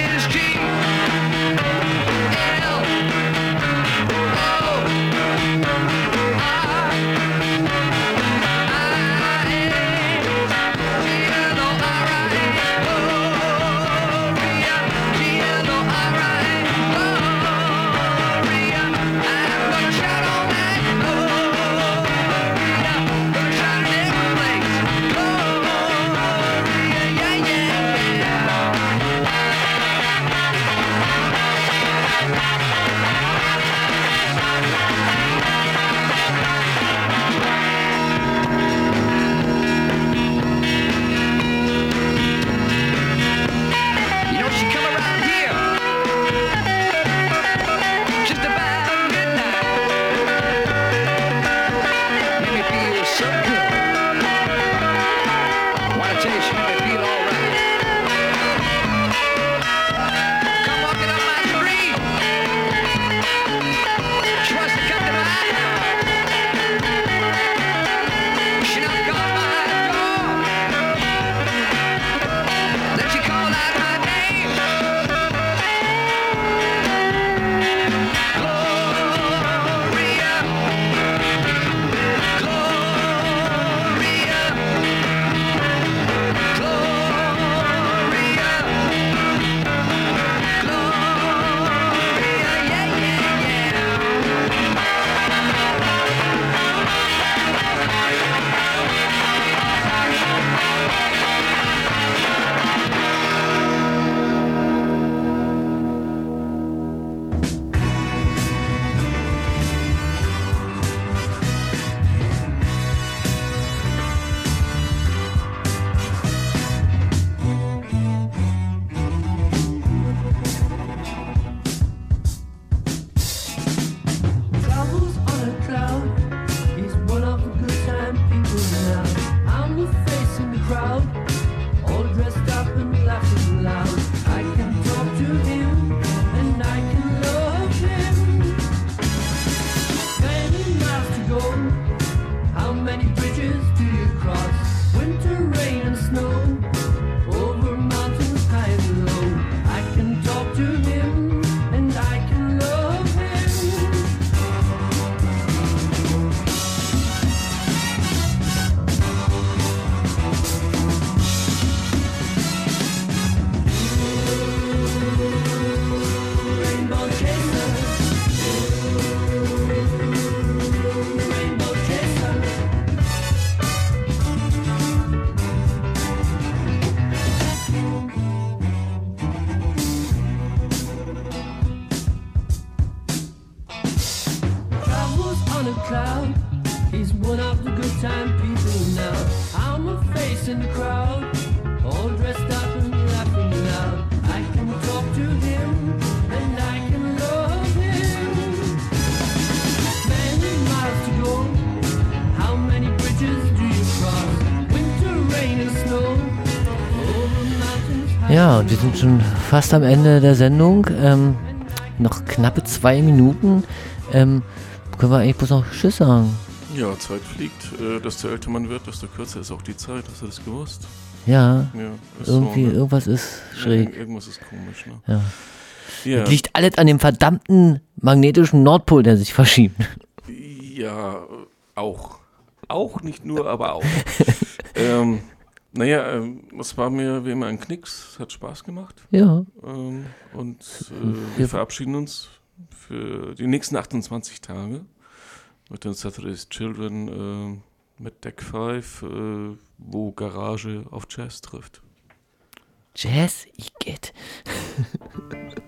a cloud. He's one of the good time people now. I'm a face in the crowd, all dressed up and laughing loud. I can talk to him and I can love him. Many miles to go. How many bridges do you cross? Winter, rain and snow. Ja, und wir sind schon fast am Ende der Sendung. Ähm, noch knappe zwei Minuten. Ähm, können wir eigentlich bloß noch Tschüss sagen? Ja, Zeit fliegt. Äh, desto älter man wird, desto kürzer ist auch die Zeit. Hast du das gewusst? Ja, Ja, irgendwie, so, ne? irgendwas ist schräg. Ja, irgendwas ist komisch, ne? Ja. Ja. Das liegt alles an dem verdammten magnetischen Nordpol, der sich verschiebt. Ja, auch. Auch, nicht nur, aber auch. ähm, naja, ähm, es war mir wie immer ein Knicks, es hat Spaß gemacht. Ja. Ähm, und äh, Wir- wir verabschieden uns für die nächsten 28 Tage mit den Saturday's Children äh, mit Deck 5, äh, wo Garage auf Jazz trifft. Jazz, ich geht.